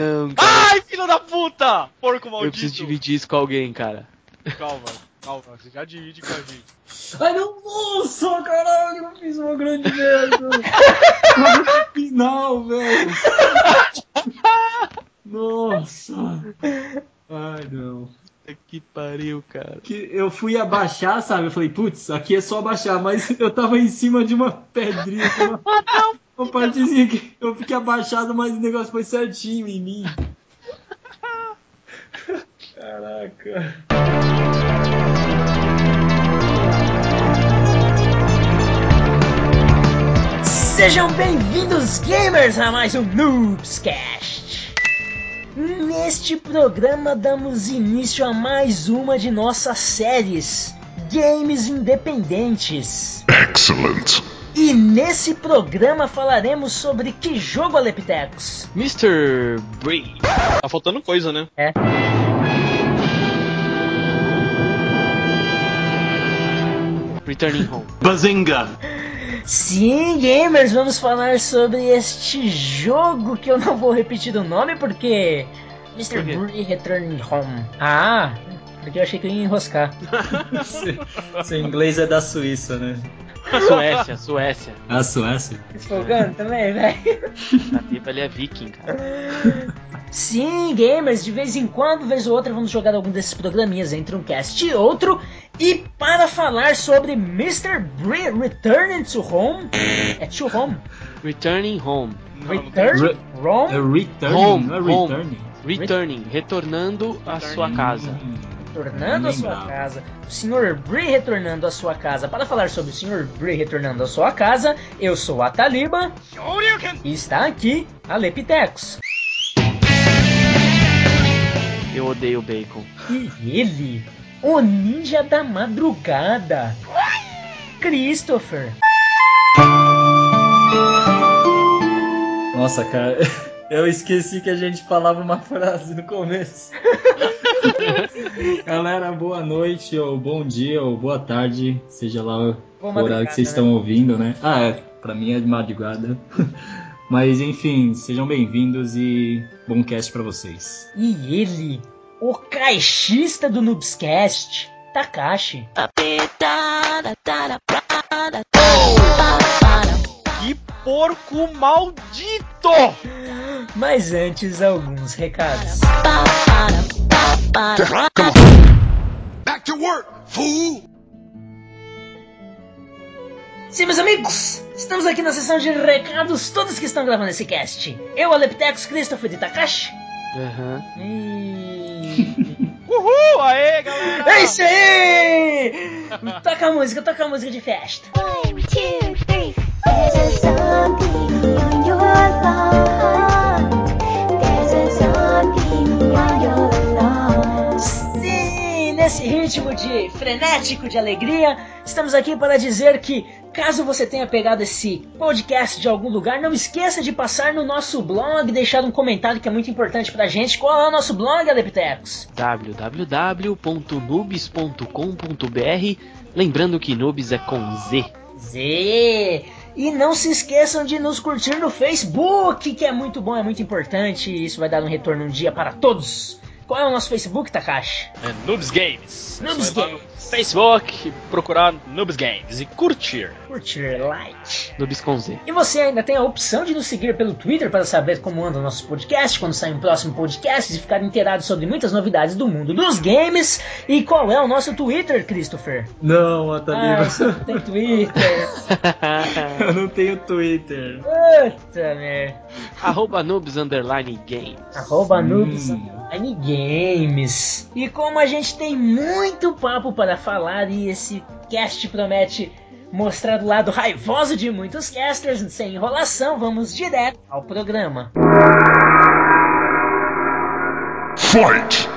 Não. Ai, filho da puta! Porco maldito! Eu preciso dividir isso com alguém, cara. Calma, calma, você já divide com a gente. Ai, não, nossa, caralho, eu fiz uma grande merda. Final, velho. Nossa. Ai, não. Que pariu, cara. Que eu fui abaixar, sabe? Eu falei, putz, aqui é só abaixar, mas eu tava em cima de uma pedrinha, uma, uma partezinha que eu fiquei abaixado, mas o negócio foi certinho em mim. Caraca. Sejam bem-vindos, gamers, a mais um Noobscast. Neste programa damos início a mais uma de nossas séries, Games Independentes. Excellent. E nesse programa falaremos sobre que jogo, Aleptecos? Mr. Bree. Tá faltando coisa, né? É. Returning Home. Bazinga. Sim, gamers, vamos falar sobre este jogo que eu não vou repetir o nome porque. Mr. Por? Bree Returning Home. Ah, porque eu achei que eu ia enroscar. Seu inglês é da Suíça, né? Suécia, Suécia. A Suécia? Desfolgando também, velho. A pipa ali é viking, cara. Sim, gamers, de vez em quando, vez ou outra, vamos jogar algum desses programinhas entre um cast e outro. E para falar sobre Mr. Bree Returning to Home. É to Home. Returning Home. Return? Re- É Home? returning, Home, não é home. returning? Returning. Retornando à sua casa. Retornando à sua casa. O Sr. Bree retornando à sua casa. Para falar sobre o Sr. Bree retornando à sua casa, eu sou a Taliba. E está aqui a Lepitecos. Eu odeio bacon. E ele, o ninja da madrugada, Christopher. Nossa, cara, eu esqueci que a gente falava uma frase no começo. Galera, boa noite, ou bom dia, ou boa tarde, seja lá o horário que vocês madrugada, estão ouvindo, né? Ah, é, pra mim é de madrugada. Mas enfim, sejam bem-vindos e bom cast pra vocês. E ele, o caixista do Noobscast, Takashi. Que porco maldito! Mas antes, alguns recados. Back to work, fool. Sim, meus amigos, estamos aqui na sessão de recados, todos que estão gravando esse cast. Eu, Aleptex, Christopher de Takashi. Aham. E... Uhul! Aê, galera! É isso aí! Toca a música, toca a música de festa. One, two, three. There's a zombie Sim, nesse ritmo de frenético de alegria, estamos aqui para dizer que caso você tenha pegado esse podcast de algum lugar, não esqueça de passar no nosso blog, deixar um comentário que é muito importante pra gente. Qual é o nosso blog, Adeptecos? www.nubes.com.br Lembrando que Nubes é com Z. Z! E não se esqueçam de nos curtir no Facebook, que é muito bom, é muito importante, isso vai dar um retorno um dia para todos. Qual é o nosso Facebook, Takashi? É Noobs Games. Noobs Games. no Facebook, procurar Noobs Games e curtir. Curtir, like. Nubes com Z. E você ainda tem a opção de nos seguir pelo Twitter para saber como anda o nosso podcast, quando sai um próximo podcast e ficar inteirado sobre muitas novidades do mundo dos games. E qual é o nosso Twitter, Christopher? Não, Ah, Ataliba, você não tem Twitter. eu não tenho Twitter. Puta merda. Arroba Nubes Underline Games. Arroba noobs Hum. Underline games. E como a gente tem muito papo para falar e esse cast promete mostrar do lado raivoso de muitos casters, sem enrolação, vamos direto ao programa. Fight.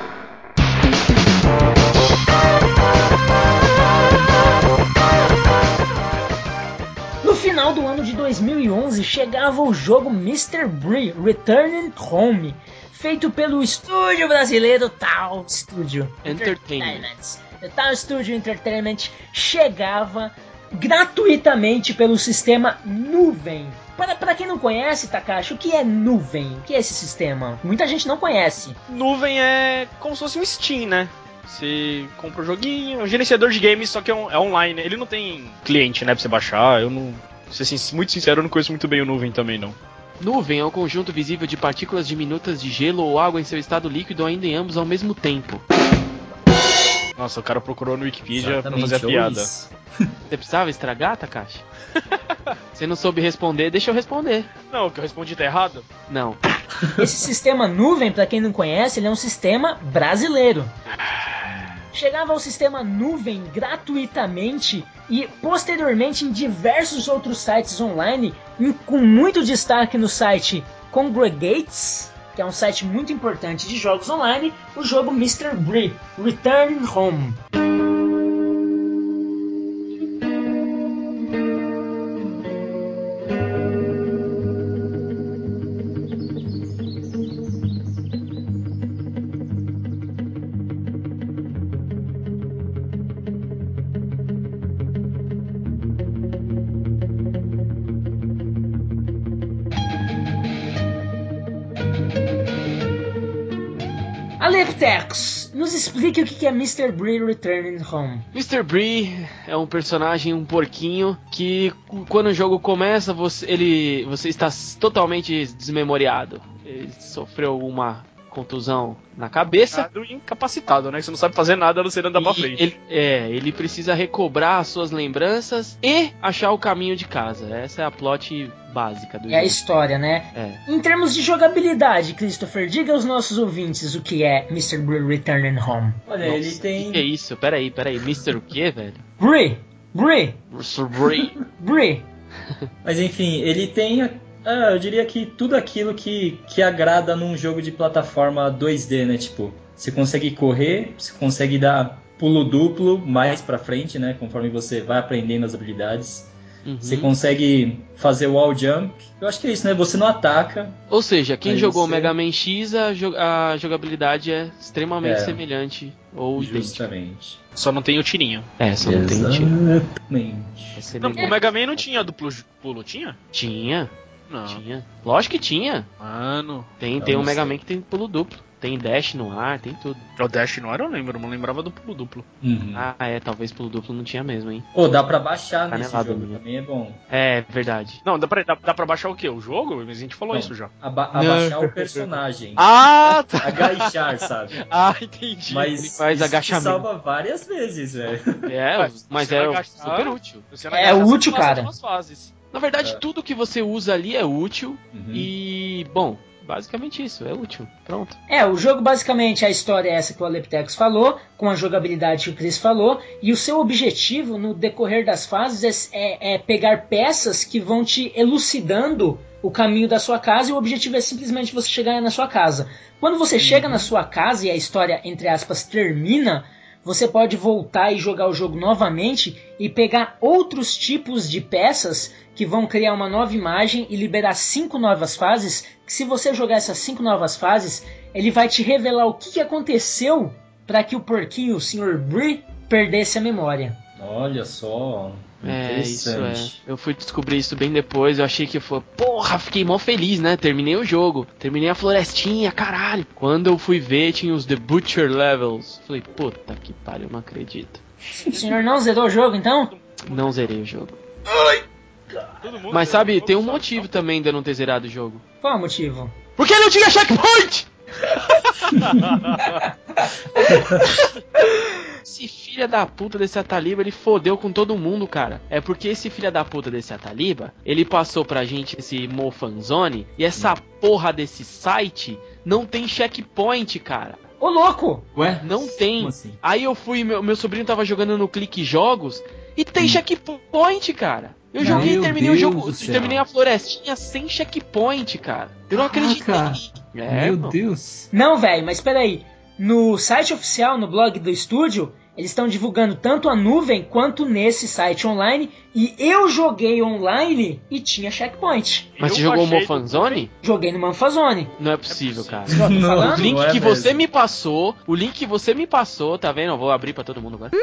No final do ano de 2011 chegava o jogo Mr. Bree Returning Home, feito pelo estúdio brasileiro Tal Studio Entertainment. O Tal Studio Entertainment chegava gratuitamente pelo sistema Nuvem. Para, para quem não conhece, Takashi, o que é nuvem? O que é esse sistema? Muita gente não conhece. Nuvem é como se fosse um Steam, né? Você compra o joguinho, é um gerenciador de games, só que é, um- é online. Ele não tem cliente, né, pra você baixar. Eu não. Pra ser muito sincero, eu não conheço muito bem o Nuvem também, não. Nuvem é um conjunto visível de partículas diminutas de gelo ou água em seu estado líquido ainda em ambos ao mesmo tempo. Nossa, o cara procurou no Wikipedia pra Exatamente, fazer a piada. isso. Você precisava estragar, Takashi? Você não soube responder, deixa eu responder. Não, o que eu respondi tá errado? Não. Esse sistema Nuvem, para quem não conhece, ele é um sistema brasileiro. Chegava ao sistema Nuvem gratuitamente e posteriormente em diversos outros sites online, com muito destaque no site Congregates, que é um site muito importante de jogos online, o jogo Mr. Bree Return Home. Aleptex, nos explique o que é Mr. Bree Returning Home. Mr. Bree é um personagem, um porquinho, que quando o jogo começa, você, ele, você está totalmente desmemoriado. Ele sofreu uma contusão na cabeça. Incapacitado incapacitado, né? Que você não sabe fazer nada a não ser andar pra E frente. Ele, é, ele precisa recobrar as suas lembranças e achar o caminho de casa. Essa é a plot básica do É a jogo. história, né? É. Em termos de jogabilidade, Christopher, diga aos nossos ouvintes o que é Mr. Bree Returning Home. Olha, Nossa, ele tem. Que que é isso? Peraí, peraí. Mr. o quê, velho? Bree, Bree, Mr. Bree. Bree. Mas enfim, ele tem. Ah, eu diria que tudo aquilo que, que agrada num jogo de plataforma 2D, né? Tipo, você consegue correr, você consegue dar pulo duplo mais pra frente, né? Conforme você vai aprendendo as habilidades. Uhum. Você consegue fazer wall jump. Eu acho que é isso, né? Você não ataca. Ou seja, quem jogou o você- Mega Man X, a, jo- a jogabilidade é extremamente É. semelhante ou idêntica. Justamente. Só não tem o tirinho. É, só não tem tiro. Exatamente. É Não, o Mega Man não tinha duplo pulo, tinha? Tinha, Não. tinha. Lógico que tinha. Mano. Tem, tem um Mega. Man que tem pulo duplo. Tem dash no ar, tem tudo. O Dash não era, eu lembro, eu não lembrava do pulo duplo. Uhum. Ah, é, talvez pulo duplo não tinha mesmo, hein? Pô, dá pra baixar nesse Canelada jogo, minha. também é bom. É, verdade. Não, dá pra, dá, dá pra baixar o quê? O jogo? Mas a gente falou Não. isso já. Aba- abaixar o personagem. Ah, tá. Agachar, sabe? Ah, entendi. Mas Ele faz isso agachamento. salva várias vezes, velho. É, Mas mas é agachar- super útil. É agacha, útil, cara. fases. Na verdade, É. tudo que você usa ali é útil. Uhum. E, bom, basicamente isso, é útil. Pronto. É, o jogo basicamente a história é essa que o Aleptex falou, com a jogabilidade que o Chris falou, e o seu objetivo no decorrer das fases é, é- é pegar peças que vão te elucidando o caminho da sua casa e o objetivo é simplesmente você chegar na sua casa. Quando você chega na sua casa e a história, entre aspas, termina, você pode voltar e jogar o jogo novamente e pegar outros tipos de peças que vão criar uma nova imagem e liberar cinco novas fases. Que se você jogar essas cinco novas fases, ele vai te revelar o que aconteceu para que o porquinho, o Sr. Bree, perdesse a memória. Olha só. É, isso é. Eu fui descobrir isso bem depois. Eu achei que foi. Porra, fiquei mó feliz, né? Terminei o jogo. Terminei a florestinha, caralho. Quando eu fui ver, tinha os The Butcher Levels. Falei, puta que pariu, não acredito. O senhor não zerou o jogo então? Não zerei o jogo. Mundo Mas sabe, tem um motivo também de eu não ter zerado o jogo. Qual o motivo? Porque não tinha checkpoint! Esse filho da puta desse Ataliba, ele fodeu com todo mundo, cara. É porque esse filho da puta desse Ataliba, ele passou pra gente esse Mofanzone e essa porra desse site não tem checkpoint, cara. Ô louco! Ué? Não tem. Como assim? Aí eu fui, meu, meu sobrinho tava jogando no Clique Jogos e tem checkpoint, cara. Eu Meu joguei, terminei o Deus jogo, do céu. terminei a florestinha sem checkpoint, cara. Eu não acreditei. Caraca. É, Meu mano. Deus. Não, velho, mas peraí. No site oficial, no blog do estúdio, eles estão divulgando tanto a nuvem quanto nesse site online. E eu joguei online e tinha checkpoint. Mas Eu você jogou o Mofanzone? Joguei no Manfazone. Não é possível, cara. Você tá Não, falando? O link é que mesmo. você me passou, o link que você me passou, tá vendo? Eu vou abrir pra todo mundo agora. Tá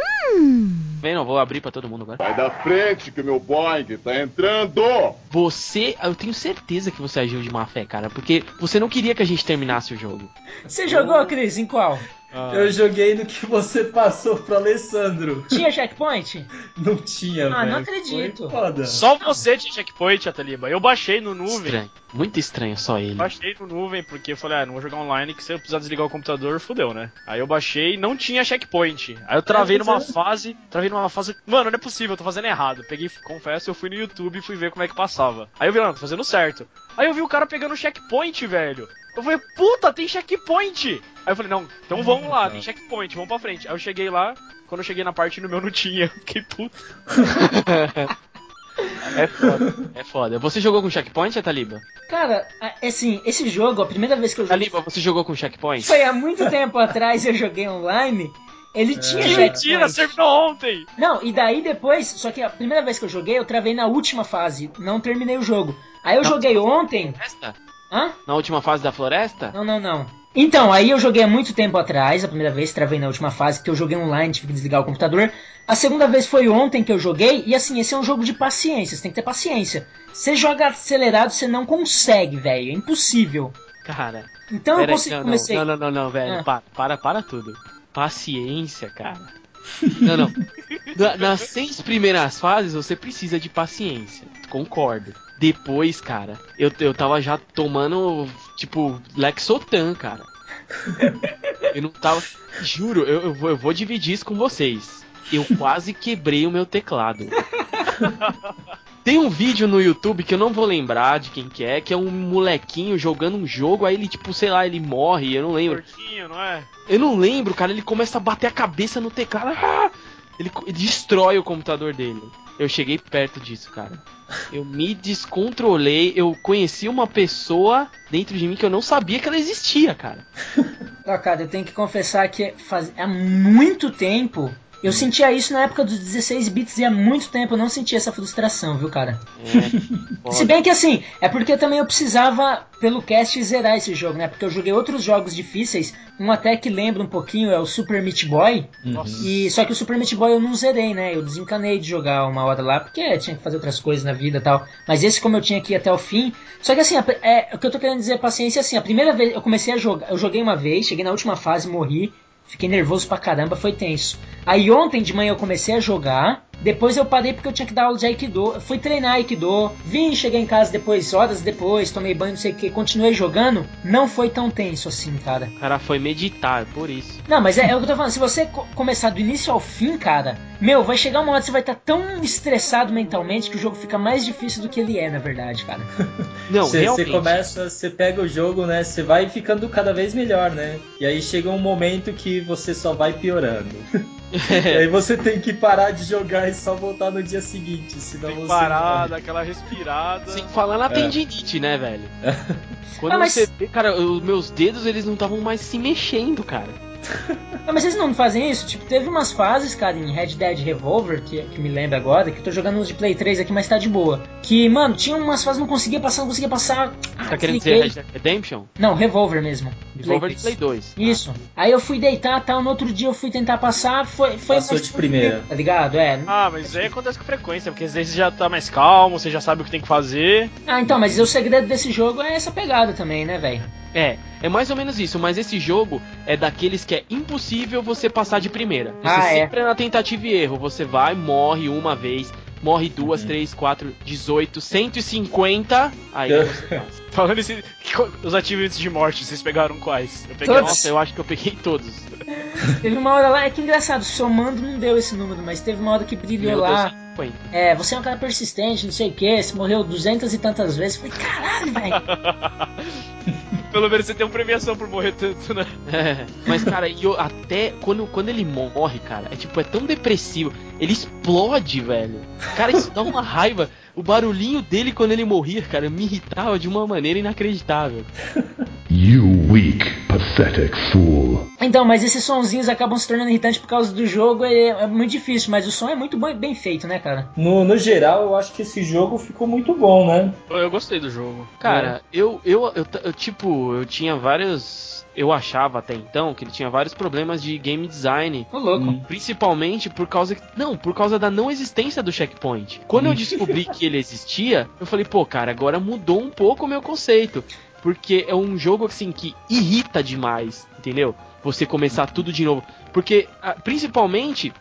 vendo? Eu vou abrir pra todo mundo agora. Sai da frente que meu Boeing tá entrando! Você, eu tenho certeza que você agiu de má fé, cara, porque você não queria que a gente terminasse o jogo. Você jogou, Cris? Em qual? Ah, Eu joguei no que você passou pro Alessandro. Tinha checkpoint? Não tinha, Ah, velho. não acredito. Foi foda. Só você tinha checkpoint, Ataliba. Eu baixei no nuvem. Estranho. Muito estranho, só ele. Baixei no nuvem, porque eu falei, ah, não vou jogar online, que se eu precisar desligar o computador, fudeu, né? Aí eu baixei não tinha checkpoint. Aí eu travei É, numa você- fase, travei numa fase. Mano, não é possível, eu tô fazendo errado. Peguei, confesso, eu fui no YouTube e fui ver como é que passava. Aí eu vi, não, tô fazendo certo. Aí eu vi o cara pegando checkpoint, velho. Eu falei, puta, tem checkpoint! Aí eu falei, não, então vamos lá, tem checkpoint, vamos pra frente. Aí eu cheguei lá, quando eu cheguei na parte no meu não tinha. Eu Fiquei puto. É foda. É foda. Você jogou com checkpoint, Taliba? Cara, assim, esse jogo, a primeira vez que eu joguei Taliba, você jogou com checkpoint? foi há muito tempo atrás eu joguei online. Ele tinha Que checkpoint. mentira, terminou ontem! Não, e daí depois, só que a primeira vez que eu joguei, eu travei na última fase, não terminei o jogo. Aí eu Não. joguei ontem. Floresta? Hã? Na última fase da floresta? Não, não, não. Então, aí eu joguei há muito tempo atrás, a primeira vez, travei na última fase, que eu joguei online, tive que desligar o computador. A segunda vez foi ontem que eu joguei, e assim, esse é um jogo de paciência, você tem que ter paciência. Você joga acelerado, você não consegue, velho, é impossível. Cara, Então eu consegui, não, comecei. não, não, não, não, velho, Ah. para, para, para tudo. Paciência, cara. Não, não. Na- nas seis primeiras fases você precisa de paciência, concordo. Depois, cara, eu, eu tava já tomando, tipo, Lexotan, cara. Eu não tava. Juro, eu, eu, vou, eu vou dividir isso com vocês. Eu quase quebrei o meu teclado. Tem um vídeo no YouTube que eu não vou lembrar de quem que é, que é um molequinho jogando um jogo, aí ele, tipo, sei lá, ele morre, eu não lembro. Porquinho, não é? Eu não lembro, cara, ele começa a bater a cabeça no teclado. Ah! Ele, ele destrói o computador dele. Eu cheguei perto disso, cara. Eu me descontrolei, eu conheci uma pessoa dentro de mim que eu não sabia que ela existia, cara. Ah, cara, eu tenho que confessar que faz... há muito tempo. Eu sentia isso na época dos 16 bits e há muito tempo eu não sentia essa frustração, viu, cara? É. Se bem que assim, é porque também eu precisava, pelo cast, zerar esse jogo, né? Porque eu joguei outros jogos difíceis, um até que lembra um pouquinho, é o Super Meat Boy. Nossa. E só que o Super Meat Boy eu não zerei, né? Eu desencanei de jogar uma hora lá, porque tinha que fazer outras coisas na vida e tal. Mas esse, como eu tinha que ir até o fim. Só que assim, a- é, o que eu tô querendo dizer, paciência, é assim, a primeira vez eu comecei a jogar, eu joguei uma vez, cheguei na última fase, morri. Fiquei nervoso pra caramba, foi tenso. Aí ontem de manhã eu comecei a jogar. Depois eu parei porque eu tinha que dar aula de Aikido. Fui treinar Aikido. Vim, cheguei em casa depois, horas depois, tomei banho, não sei o que. Continuei jogando. Não foi tão tenso assim, cara. O cara foi meditar, por isso. Não, mas é, é o que eu tô falando. Se você co- começar do início ao fim, cara, meu, vai chegar uma hora que você vai estar tão estressado mentalmente que o jogo fica mais difícil do que ele é, na verdade, cara. Não, Você realmente. começa, você pega o jogo, né? Você vai ficando cada vez melhor, né? E aí chega um momento que você só vai piorando. e aí você tem que parar de jogar e só voltar no dia seguinte, senão Tem que você parar, dar aquela respirada. Sem falar na É. tendinite, né, velho? Quando Ah, mas- você vê, cara, os meus dedos eles não estavam mais se mexendo, cara. Não, mas vocês não fazem isso? Tipo, teve umas fases, cara, em Red Dead Revolver, que, que me lembra agora, que eu tô jogando uns de Play 3 aqui, mas tá de boa. Que, mano, tinha umas fases não conseguia passar, não conseguia passar. Ah, Tá querendo dizer Red Dead Redemption? Não, Revolver mesmo. Revolver de 3. Play 2. Isso. Aí eu fui deitar tal, no outro dia eu fui tentar passar, foi. foi Passou mais de primeira. Tá ligado? É. Ah, mas aí acontece com frequência, porque às vezes você já tá mais calmo, você já sabe o que tem que fazer. Ah, então, mas o segredo desse jogo é essa pegada também, né, velho? É, é mais ou menos isso, mas esse jogo é daqueles que é impossível você passar de primeira. Você Ah, é. sempre é na tentativa e erro. Você vai, morre uma vez, morre duas, três, quatro, 18, 150, aí você passa. Falando esse, os achievements de morte, vocês pegaram quais? Eu peguei Todos. Nossa, eu acho que eu peguei todos. Teve uma hora lá, é que engraçado, somando não deu esse número, mas teve uma hora que brilhou Meu lá. Deus, 50. É, você é um cara persistente, não sei o que, você morreu duzentas e tantas vezes. Eu Falei, caralho, velho. Pelo menos você tem uma premiação por morrer tanto, né? É, mas cara, e eu, até quando, quando ele morre, cara, é tipo, é tão depressivo. Ele explode, velho. Cara, isso dá uma raiva. O barulhinho dele quando ele morria, cara, me irritava de uma maneira inacreditável. You weak, pathetic fool. Então, mas esses sonzinhos acabam se tornando irritantes por causa do jogo, é, é muito difícil, mas o som é muito bom- bem feito, né, cara? No, no geral, eu acho que esse jogo ficou muito bom, né? Eu, eu gostei do jogo. Cara, eu, eu, eu, eu, tipo, eu tinha vários. Eu achava até então que ele tinha vários problemas de game design. Ô, louco. Hum. Principalmente por causa. Não, por causa da não existência do checkpoint. Quando eu descobri que ele existia, eu falei, pô, cara, agora mudou um pouco o meu conceito. Porque é um jogo assim que irrita demais, entendeu? Você começar tudo de novo. Porque, principalmente,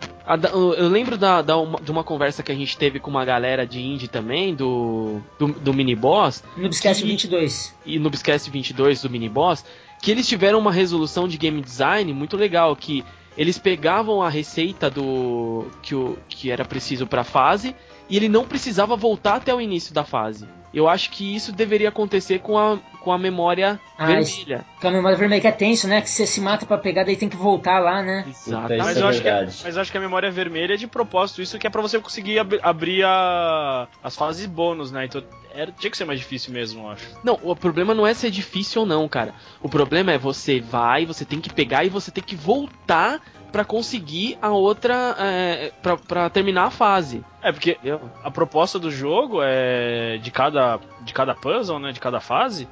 eu lembro da, da uma- de uma conversa que a gente teve com uma galera de indie também, do, do, do mini boss, No Biscast Que- 22. e no Biscast 22 do mini boss, que eles tiveram uma resolução de game design muito legal, que eles pegavam a receita do que, o, que era preciso para a fase e ele não precisava voltar até o início da fase. Eu acho que isso deveria acontecer com a, com a memória Ah, vermelha. Com a memória vermelha que é tenso, né? Que você se mata pra pegar, daí tem que voltar lá, né? Exatamente. Isso Mas é eu, acho que é, verdade. mas eu acho que a memória vermelha é de propósito, isso que é pra você conseguir ab- abrir a- as fases bônus, né? Então era, tinha que ser mais difícil mesmo, eu acho. Não, o problema não é ser difícil ou não, cara. O problema é você vai, você tem que pegar e você tem que voltar pra conseguir a outra, é, pra, pra terminar a fase. É, porque a proposta do jogo é de cada, de cada puzzle, né? De cada fase.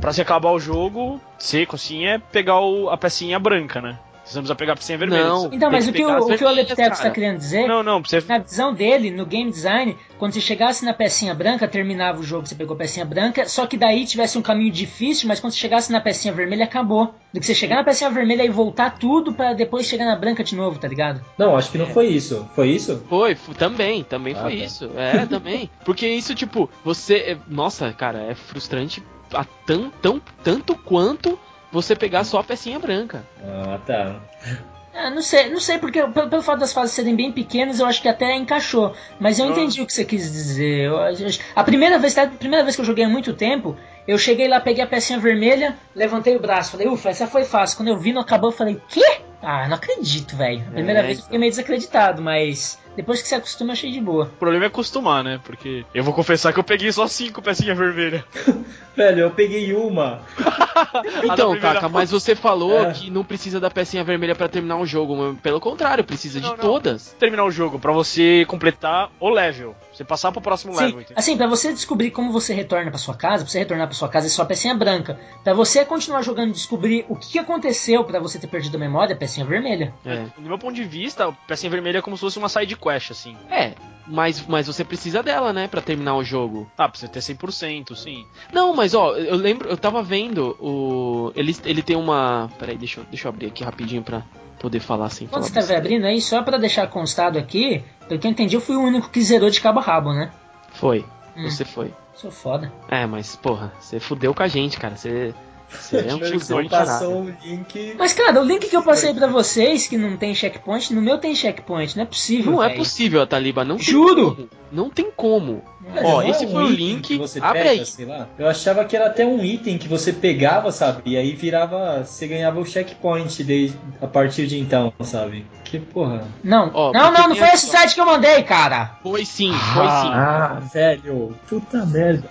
Pra se acabar o jogo seco, assim, é pegar o- a pecinha branca, né? Você não precisa pegar a pecinha vermelha. Não. Você- Então, mas que o que o, o que o tá cara. querendo dizer Não, não, pra você. Na visão dele, no game design, quando você chegasse na pecinha branca, terminava o jogo, você pegou a pecinha branca, só que daí tivesse um caminho difícil, mas quando você chegasse na pecinha vermelha, acabou. Do que você chegar na pecinha vermelha e voltar tudo pra depois chegar na branca de novo, tá ligado? Não, acho que não foi isso. Foi isso? Foi, também, também Ah, foi tá. isso. É, também. Porque isso, tipo, você. é- Nossa, cara, é frustrante a tão, tão, tanto quanto você pegar só a pecinha branca. Ah, tá. Ah, não sei, não sei, porque pelo, pelo fato das fases serem bem pequenas, eu acho que até encaixou. Mas eu Ah. entendi o que você quis dizer. Eu- eu- a primeira vez, a primeira vez que eu joguei há muito tempo, eu cheguei lá, peguei a pecinha vermelha, levantei o braço, falei, ufa, essa foi fácil. Quando eu vi, não acabou, eu falei, quê? Ah, não acredito, velho. A primeira É, vez eu fiquei meio desacreditado, mas depois que você acostuma, eu achei de boa. O problema é acostumar, né? Porque eu vou confessar que eu peguei só cinco pecinhas vermelhas. Velho, eu peguei uma. Então, Kaka, mas você falou É. que não precisa da pecinha vermelha pra terminar o jogo. Pelo contrário, precisa Não, de não. todas. Terminar o jogo, pra você completar o level. Você passar pro próximo Sim, level, entendeu? assim, pra você descobrir como você retorna pra sua casa, pra você retornar pra sua casa é só a pecinha branca. Pra você continuar jogando e descobrir o que aconteceu pra você ter perdido a memória, é a pecinha vermelha. É. No meu ponto de vista, a pecinha vermelha é como se fosse uma side quest, assim. É, mas, mas você precisa dela, né, pra terminar o jogo. Ah, você ter 100%, sim. Não, mas ó, eu lembro, eu tava vendo o. Ele, ele tem uma. Peraí, deixa eu, deixa eu abrir aqui rapidinho pra poder falar sem Quando falar. você tava besteira. abrindo aí, só pra deixar constado aqui, pelo que eu entendi, eu fui o único que zerou de cabo a rabo, né? Foi, Hum. você foi. Sou foda. É, mas porra, você fudeu com a gente, cara. Você. Você é um passou o link. Mas, cara, o link que eu passei pra vocês, que não tem checkpoint, no meu tem checkpoint, não é possível. Não é véi. possível, Taliba, não tem Juro! como. Não tem como. Velho, Ó, é esse um foi o link. que você Abre pega, aí. sei lá. Eu achava que era até um item que você pegava, sabe? E aí virava. Você ganhava o checkpoint desde, a partir de então, sabe? Que porra. Não, Ó, não, não, não tem foi esse site que eu mandei, cara. Foi sim, foi sim. Ah, velho. Puta merda.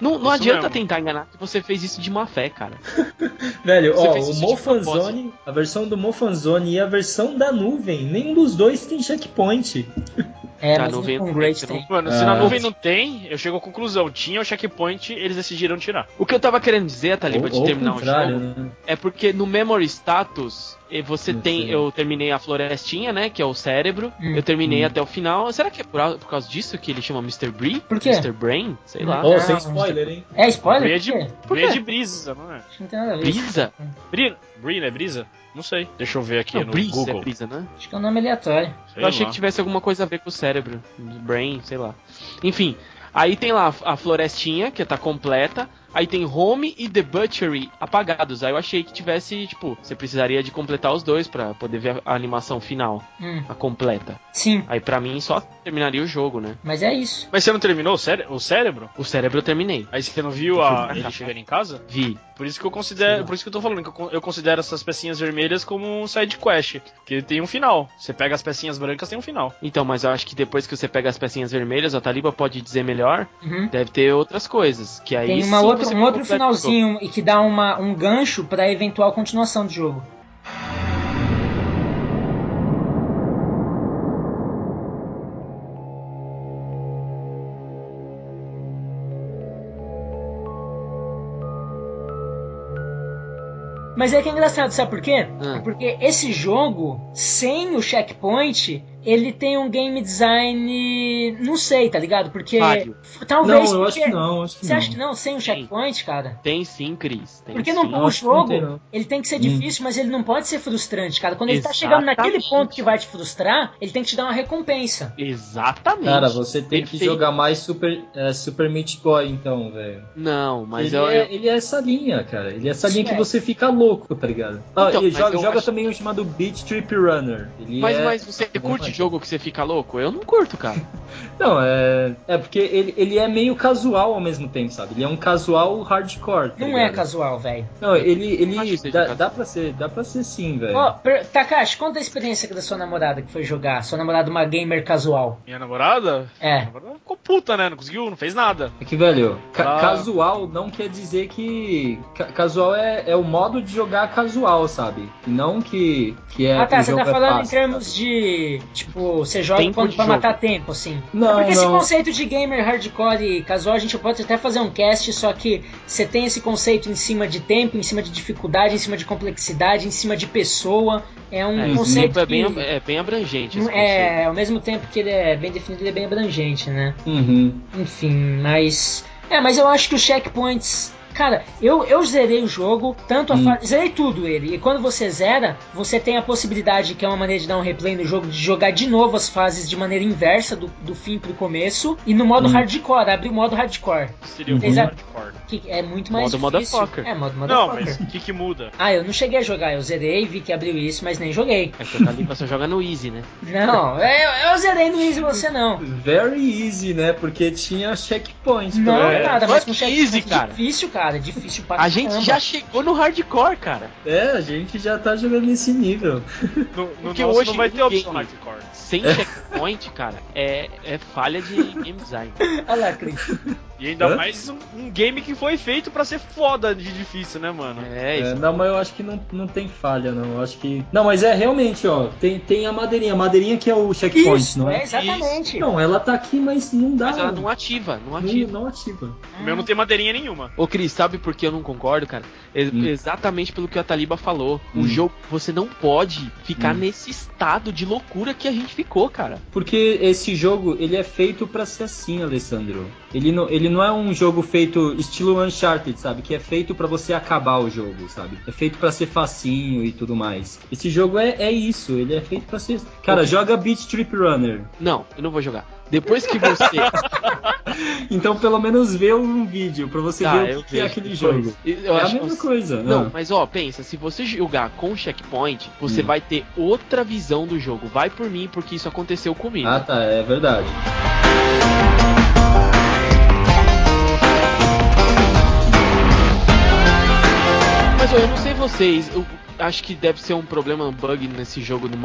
Não, não adianta mesmo. tentar enganar que você fez isso de má fé, cara. Velho, Você ó, o Mofanzone, a versão do Mofanzone e a versão da nuvem, nenhum dos dois tem checkpoint. É, Tá, mas não vem- com Great tem. Mano, se Ah. na nuvem não tem, eu chego à conclusão. Tinha o checkpoint, eles decidiram tirar. O que eu tava querendo dizer, Taliba, de Ou- terminar o jogo, né? é porque no Memory Status você Não tem. sei. Eu terminei a florestinha, né? Que é o cérebro. Hum. eu terminei Hum. até o final. Será que é por, por causa disso que ele chama Mr. Bree? Por quê? Mr. Brain? Sei lá. Ô, Ah, sem spoiler, hein? É spoiler? Brisa Por de, Brisa quê? de brisa, não é? Não tem nada a ver. Brisa? Brisa? Brisa, é brisa? Não sei. Deixa eu ver aqui Não, no Breeze Google. é brisa, né? Acho que é um nome aleatório. Sei eu achei lá. que tivesse alguma coisa a ver com o cérebro. Brain, sei lá. Enfim, aí tem lá a florestinha, que tá completa. Aí tem Home e The Butchery apagados. Aí eu achei que tivesse, tipo, você precisaria de completar os dois pra poder ver a animação final, Hum, a completa. sim, Aí pra mim só terminaria o jogo, né? mas é isso. Mas você não terminou o, cére- o cérebro? O cérebro eu terminei. Aí você não viu a... ele chegando em casa? Vi. Por isso que eu considero, por isso que eu tô falando que eu considero essas pecinhas vermelhas como um side quest, que tem um final. Você pega as pecinhas brancas, tem um final. Então, mas eu acho que depois que você pega as pecinhas vermelhas, a Taliba pode dizer melhor, Uhum. deve ter outras coisas. Que aí Tem uma sim outra outro, um outro finalzinho e que dá uma, um gancho pra eventual continuação do jogo. Mas é que é engraçado, sabe por quê? É porque esse jogo, sem o checkpoint, ele tem um game design. Não sei, tá ligado? Porque. Talvez. não, eu acho porque- que não, acho que Você não. acha que não? Sem o checkpoint, cara? Tem sim, Cris. Tem Porque sim. não, o acho que jogo, tem, ele tem que ser Hum. difícil, mas ele não pode ser frustrante, cara. Quando ele tá chegando naquele ponto que vai te frustrar, ele tem que te dar uma recompensa. Exatamente. Cara, você tem que Perfeito. jogar mais Super, é, Super Meat Boy, então, velho. Não, mas ele, eu, é, eu- ele é essa linha, cara. Ele é essa linha Isso que é. você fica louco, tá ligado? Ah, Então, joga, joga acho- também um chamado Beat Trip Runner. Ele Mas, é... mas você curte mais. jogo que você fica louco? Eu não curto, cara. Não, é. É porque ele, ele é meio casual ao mesmo tempo, sabe? Ele é um casual hardcore. tá Não é ligado? casual, velho. Não, ele. ele dá, casual. dá pra ser, dá pra ser sim, velho. Ó, per- Takashi, conta a experiência da sua namorada que foi jogar. Sua namorada uma gamer casual. Minha namorada? É. Minha namorada ficou puta, né? Não conseguiu, não fez nada. É que, velho, ca- Ah. casual não quer dizer que. ca- casual é, é o modo de jogar casual, sabe? Não que, que é. ah tá, você tá é falando em fácil, termos de. Tipo, você joga Tempo quando pra jogo. matar tempo, assim. Não, Porque esse não. conceito de gamer hardcore e casual, a gente pode até fazer um cast, só que você tem esse conceito em cima de tempo, em cima de dificuldade, em cima de complexidade, em cima de pessoa. É um É, esse conceito tempo é bem, que. é bem abrangente. esse. É, ao mesmo tempo que ele é bem definido, ele é bem abrangente, né? Uhum. Enfim, mas. É, mas eu acho que os checkpoints. Cara, eu, eu zerei o jogo, tanto a Hum. Zerei tudo ele. E quando você zera, você tem a possibilidade, que é uma maneira de dar um replay no jogo, de jogar de novo as fases de maneira inversa, do, do fim pro começo. E no modo Hum. hardcore, abre o modo hardcore. Seria o Uhum. modo Exato. hardcore. Que é muito mais Modo difícil. motherfucker. É, modo Não, motherfucker. mas o que que muda? Ah, eu não cheguei a jogar, eu zerei, vi que abriu isso, mas nem joguei. É que o Taliba só joga no Easy, né? Não, eu, eu zerei no Easy você não. Very easy, né? Porque tinha checkpoint. Não, também. cara, mas com checkpoint easy, cara. difícil, cara. Difícil pra A gente caramba. já chegou no hardcore, cara. É, a gente já tá jogando nesse nível. No, no Porque nosso hoje não vai ter opção hardcore. Sem checkpoint, cara, é, é falha de game design. Olha lá, Cris. E ainda Hã? mais um, um game que foi feito pra ser foda de difícil, né, mano? É, É, isso. não, mas eu acho que não, não tem falha, não. Eu acho que. Não, mas é realmente, ó. Tem, tem a madeirinha. A madeirinha que é o checkpoint, Isso, não é é? exatamente. Não, ela tá aqui, mas não dá. Mas ela não ativa, não não, ativa. não ativa. O meu não tem madeirinha nenhuma. Ô Cris, sabe por que eu não concordo, cara? É Hum. Exatamente pelo que a Taliba falou. O Hum. jogo, você não pode ficar Hum. nesse estado de loucura que a gente ficou, cara. Porque esse jogo, ele é feito pra ser assim, Alessandro. Ele não, ele não é um jogo feito estilo Uncharted, sabe? Que é feito pra você acabar o jogo, sabe? É feito pra ser facinho e tudo mais. Esse jogo é, é isso, ele é feito pra ser... Cara, joga Beat Trip Runner. Não, eu não vou jogar. Depois que você. Então pelo menos vê um vídeo pra você Tá, ver o que é aquele jogo. Eu é a mesma que- coisa. Não, ah. mas ó, pensa, se você jogar com checkpoint, você Hum. vai ter outra visão do jogo. Vai por mim, porque isso aconteceu comigo. Ah, tá, é verdade. Mas eu não sei vocês, acho que deve ser um problema, um bug nesse jogo do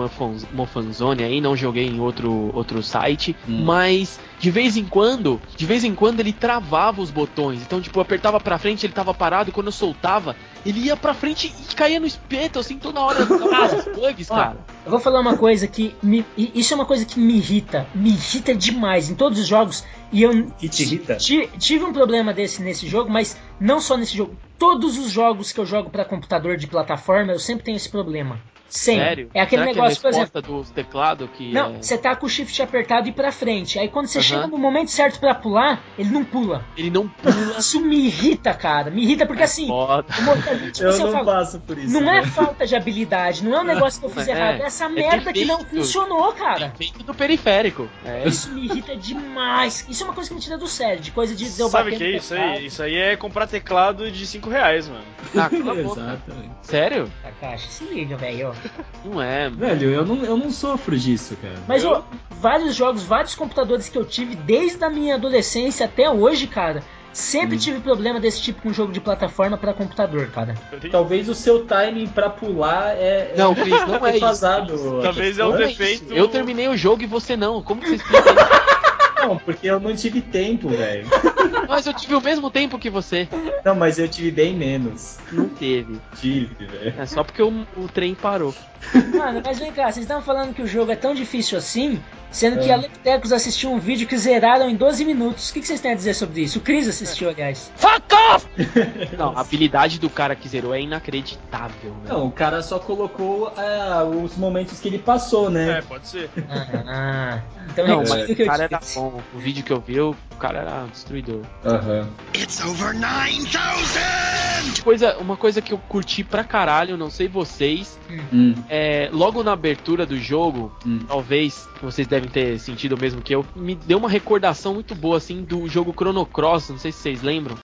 Muffanzone aí, não joguei em outro, outro site, Hum. mas de vez em quando, de vez em quando ele travava os botões. Então, tipo, eu apertava pra frente, ele tava parado, e quando eu soltava, ele ia pra frente e caía no espeto, assim, toda hora. Esses bugs, Ó, cara. Eu vou falar uma coisa que me, isso é uma coisa que me irrita, me irrita demais em todos os jogos e eu Que te irrita? ti- tive um problema desse nesse jogo, mas não só nesse jogo. Todos os jogos que eu jogo pra computador de plataforma, eu sempre tenho esse problema. Sempre. Sério? É aquele Será negócio, que por é a exemplo, resposta do teclado que não, é- você tá com o shift apertado e pra frente. Aí quando você chega no momento certo pra pular, ele não pula. ele não pula. Isso me irrita, cara. Me irrita porque assim, Foda. o motor- tipo Eu assim, eu não falo, passo por isso. não é né? falta de habilidade, não é um negócio que eu fiz É, errado, é essa é merda que não defeito. funcionou, cara. Feito do periférico. É. Isso me irrita demais. Isso é uma coisa que me tira do sério, de coisa de eu Sabe o que é isso teclado. aí? Isso aí é comprar teclado de 5 reais, mano. Ah. Exatamente. Sério? Takashi, se liga, velho. Não é. Velho, eu não, eu não sofro disso, cara. Mas Eu- ó, vários jogos, vários computadores que eu tive desde a minha adolescência até hoje, cara, sempre Hum. tive problema desse tipo com jogo de plataforma pra computador, cara. Talvez o seu timing pra pular é. Não, Cris, não é isso. defasado. Talvez é um Não é defeito. isso. Eu terminei o jogo e você não. Como que você explica isso? Não, porque eu não tive tempo, velho. Mas eu tive o mesmo tempo que você. Não, mas eu tive bem menos. Não teve. Tive, velho. É só porque o, o trem parou. Mano, mas vem cá, vocês estão falando que o jogo é tão difícil assim, sendo que É. a Leptecos assistiu um vídeo que zeraram em 12 minutos. O que que vocês têm a dizer sobre isso? O Chris assistiu, aliás. Não, a habilidade do cara que zerou é inacreditável, né? Não, o cara só colocou ah, os momentos que ele passou, É, né? pode ser. Ah, então Não, mas o que cara era disse. bom. O vídeo que eu vi, o cara era destruidor. Aham. Coisa, uma coisa que eu curti pra caralho, não sei vocês, Hum, é logo na abertura do jogo, hum. talvez vocês devem ter sentido o mesmo que eu, me deu uma recordação muito boa assim do jogo Chrono Cross, não sei se vocês lembram.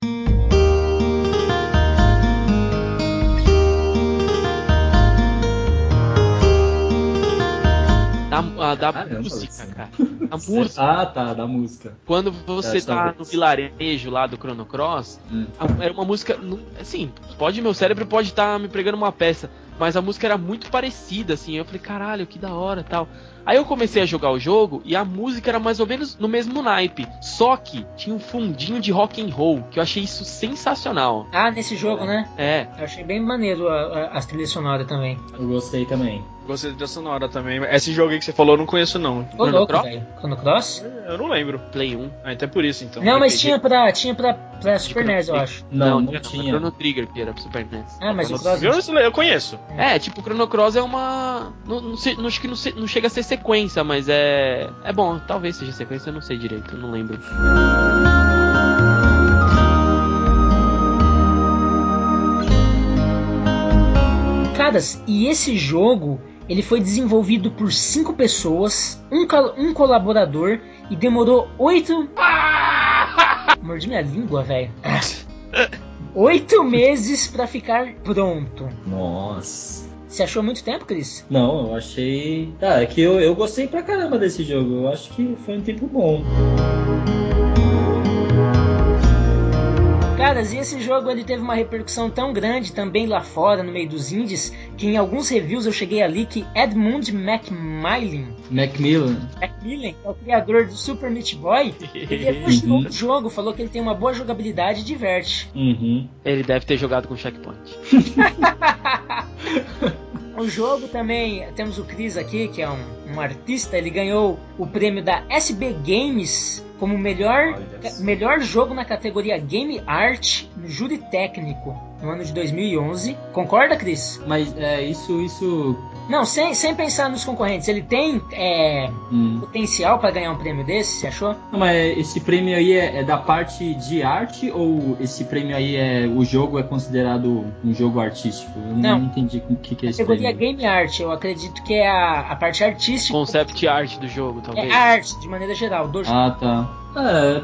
Da, Caramba, música, cara. A música. Ah, tá, da música. Quando você tá no vilarejo lá do Chrono Cross, Hum. a- era uma música. Assim, pode meu cérebro pode estar me pregando uma peça, mas a música era muito parecida, assim. Eu falei, caralho, que da hora tal. Aí eu comecei a jogar o jogo e a música era mais ou menos no mesmo naipe. Só que tinha um fundinho de rock and roll, que eu achei isso sensacional. Ah, nesse jogo, né? É, Eu achei bem maneiro a, a, as trilhas sonoras também. Eu gostei também. Gostei da trilha sonora também. Esse jogo aí que você falou eu não conheço, não. Ô, Chrono louco, Cross? Chrono Cross? Eu não lembro. Play 1. Ah, então é por isso, então. não, mas tinha pra, tinha pra, pra Super NES, eu acho. Não, não, era tinha. Chrono Trigger, que era pro Super NES. Ah, mas o Eu, Cross. eu conheço. É, tipo, o Chrono Cross é uma. Não, não, sei- não- acho que não, não chega a ser sequência, mas é. É bom, talvez seja sequência, eu não sei direito, eu não lembro. Caras, e esse jogo ele foi desenvolvido por cinco pessoas, um, um colaborador e demorou oito. Mordi minha língua, velho. Oito meses pra ficar pronto. Nossa. Você achou muito tempo, Cris? Não, eu achei. Ah, é que eu, eu gostei pra caramba desse jogo. Eu acho que foi um tempo bom. Caras, e esse jogo ele teve uma repercussão tão grande também lá fora, no meio dos indies, que em alguns reviews eu cheguei ali que Edmund Macmillan, Macmillan. Macmillan, é o criador do Super Meat Boy, ele elogiou Uhum. o jogo, falou que ele tem uma boa jogabilidade e diverte. Uhum. Ele deve ter jogado com checkpoint. O jogo também, temos o Chris aqui, que é um, um artista, ele ganhou o prêmio da SB Games como melhor, melhor jogo na categoria Game Art no júri técnico no ano de 2011. Concorda, Chris? Mas é, isso, isso. Não, sem, sem pensar nos concorrentes, ele tem é, Hum. potencial para ganhar um prêmio desse, você achou? Não, mas esse prêmio aí é, é da parte de arte ou esse prêmio aí é. O jogo é considerado um jogo artístico? Eu não, Não. entendi o que, que é esse Categoria prêmio. Game Art, eu acredito que é a, a parte artística. Concept art do jogo, talvez. É arte, de maneira geral, do jogo. Ah, tá. Ah,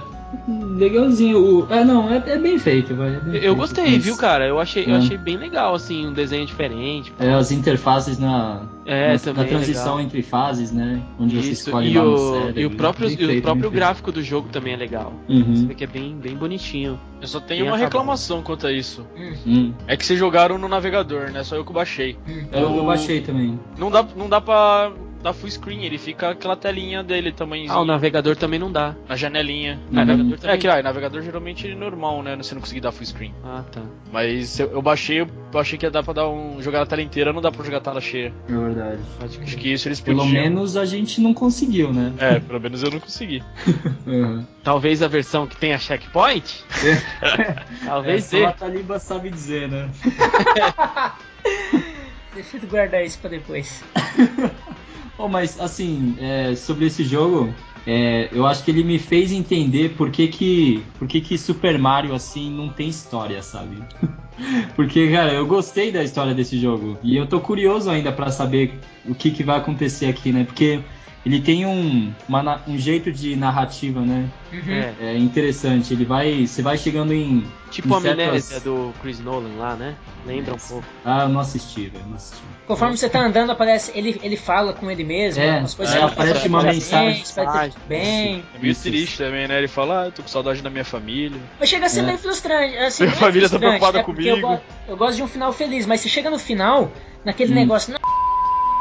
legalzinho. O- É, não, é, é bem feito, vai. é bem Eu feito. gostei, Mas, viu, cara? Eu achei, eu É. achei bem legal, assim, um desenho diferente. É, as interfaces na, É, na, na transição legal. entre fases, né? Onde você Isso, escolhe e o, e o próprio, Bem e o feito, próprio feito. gráfico do jogo também é legal. Você Uhum. vê que é bem, bem bonitinho. Eu só tenho Bem uma acabado. reclamação quanto a isso. Hum. É que vocês jogaram no navegador, né? Só eu que baixei. hum. Eu, eu baixei também. Não dá, não dá pra dar full screen, ele fica aquela telinha dele tamanhozinho. Ah, o navegador também não dá. Na janelinha. Uhum. Navegador É também. que ah, navegador geralmente é normal, né? Você não conseguir dar full screen. Ah, tá. Mas eu, eu baixei, eu achei que ia dar pra dar um. jogar a tela inteira, não dá pra jogar a tela cheia. É verdade. Acho crer. que isso eles Pelo podiam. menos a gente não conseguiu, né? É, pelo menos eu não consegui. Uhum. Talvez a versão que tenha checkpoint? Talvez é, só seja. a Taliba sabe dizer, né? Deixa eu guardar isso pra depois. Oh, mas assim, é, sobre esse jogo, é, eu acho que ele me fez entender por que que, por que que Super Mario assim não tem história, sabe? Porque, cara, eu gostei da história desse jogo e eu tô curioso ainda pra saber o que que vai acontecer aqui, né? Porque ele tem um, uma um jeito de narrativa, né? Uhum. É, É interessante. Ele vai, você vai chegando em, tipo a Em certas- amnésia do Chris Nolan lá, né? Lembra um pouco. ah, eu não assisti, velho, não assisti. Conforme você tá andando, aparece. Ele, ele fala com ele mesmo, É, umas coisas é, aparece uma mensagem. "Parabéns, vai ter tudo bem. É meio triste também, né? Ele fala, ah, eu tô com saudade da minha família. Mas chega a ser É. meio frustrante. Assim, Minha é família tá frustrante, preocupada né? Porque Eu, comigo. go- eu gosto de um final feliz, mas se chega no final, naquele Hum. negócio. Não,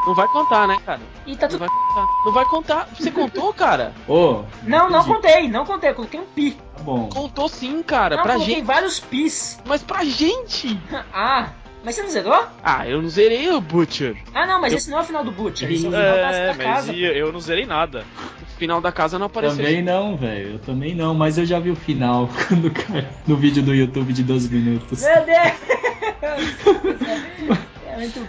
Não vai contar, né, cara? E tá Não tudo. vai contar. Não vai contar. Você contou, cara? Ô, Não, não contei, não contei, eu coloquei um pi. Tá bom. Contou sim, cara. Não, pra coloquei gente. vários pis. Mas pra gente. Ah, mas você não zerou? Ah, eu não zerei o Butcher. Ah, não, mas esse não é o final do Butcher, esse é o final da, É, da mas casa. e- eu não zerei nada. O final da casa não apareceu. Também não, velho. Eu também não, mas eu já vi o final quando no vídeo do YouTube de 12 minutos. Meu Deus!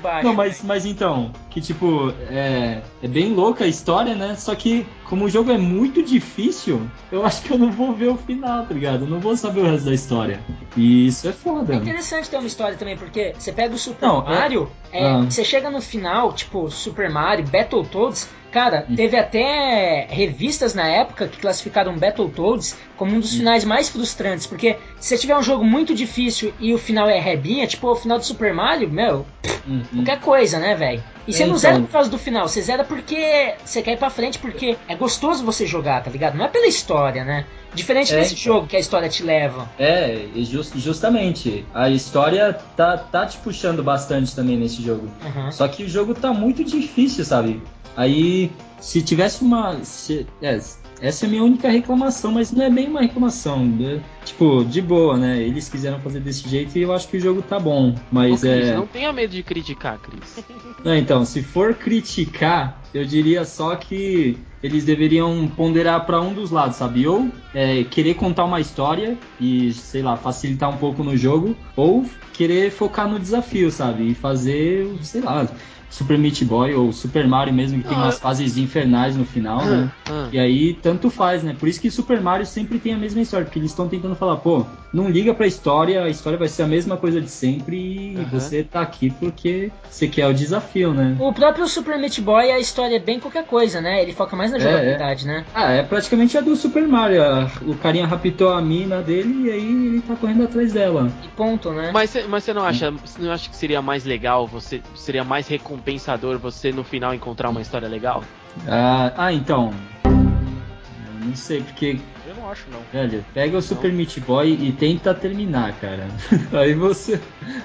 Baixo. Não, mas, mas então, que tipo, é, é bem louca a história, né? Só que, como o jogo é muito difícil, eu acho que eu não vou ver o final, tá ligado? Eu não vou saber o resto da história. E isso é foda. É interessante ter uma história também, porque você pega o Super Não, é- Mario, é, Ah. você chega no final, tipo, Super Mario, Battletoads, cara, Hum. teve até revistas na época que classificaram Battletoads como um dos Hum. finais mais frustrantes, porque se você tiver um jogo muito difícil e o final é rebinha, tipo o final do Super Mario, meu, Uhum. qualquer coisa, né, velho? E você É, não então. zera por causa do final, você zera porque você quer ir pra frente, porque é gostoso você jogar, tá ligado? Não é pela história, né? Diferente É, desse então. jogo que a história te leva. É, e jus- justamente. A história tá, tá te puxando bastante também nesse jogo. Uhum. Só que o jogo tá muito difícil, sabe? Aí, se tivesse uma. se- é, essa é a minha única reclamação, mas não é bem uma reclamação. né? Tipo, de boa, né? Eles quiseram fazer desse jeito e eu acho que o jogo tá bom. Ô, Mas Cris, é. não tenha medo de criticar, Cris. Não, então, se for criticar, eu diria só que eles deveriam ponderar pra um dos lados, sabe? Ou é, querer contar uma história e, sei lá, facilitar um pouco no jogo, ou querer focar no desafio, sabe? E fazer, sei lá, Super Meat Boy ou Super Mario mesmo, que tem Ah, umas fases infernais no final, né? Ah, E aí, tanto faz, né? Por isso que Super Mario sempre tem a mesma história, porque eles estão tentando falar, pô, não liga pra história, a história vai ser a mesma coisa de sempre e você tá aqui porque você quer o desafio, né? O próprio Super Meat Boy, a história é bem qualquer coisa, né? Ele foca mais na É, jogabilidade, né? Ah, é praticamente a do Super Mario. A- O carinha raptou a mina dele e aí ele tá correndo atrás dela. E ponto, né? Mas, cê- mas você não acha, você não acha que seria mais legal, você seria mais recompensador você no final encontrar uma história legal? Ah, ah, então. Eu Não sei, porque, Eu não acho, não. velho, pega o Super Meat Boy e tenta terminar, cara. aí você.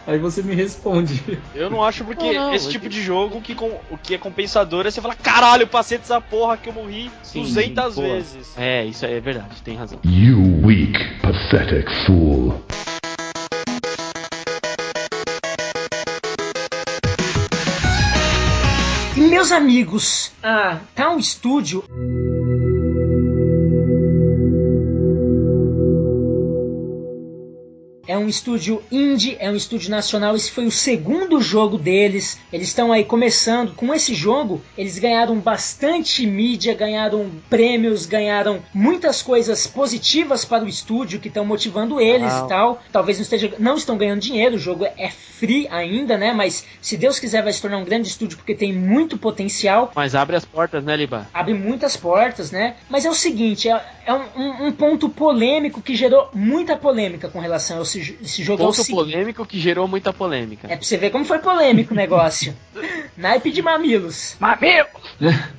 Aí você me responde. Eu não acho porque Não, não, esse tipo de jogo que com- o que é compensador é você falar, caralho, eu passei dessa porra que eu morri Sim, 200 boa. vezes. É, isso é verdade, tem razão. You weak, pathetic fool. Meus amigos, a Town Studio É um estúdio indie, é um estúdio nacional. Esse foi o segundo jogo deles. Eles estão aí começando. Com esse jogo, eles ganharam bastante mídia, ganharam prêmios, ganharam muitas coisas positivas para o estúdio que estão motivando eles Uau. e tal. Talvez não, esteja, não estão ganhando dinheiro, o jogo é free ainda, né? Mas se Deus quiser, vai se tornar um grande estúdio porque tem muito potencial Mas abre as portas, né, Liba? abre muitas portas, né? Mas é o seguinte, é, é um, um- ponto polêmico que gerou muita polêmica com relação a esse, jo- esse jogo. é o Ponto seguinte- polêmico que gerou muita polêmica. É pra você ver como foi polêmico o negócio. Naipe de mamilos. Mamilo!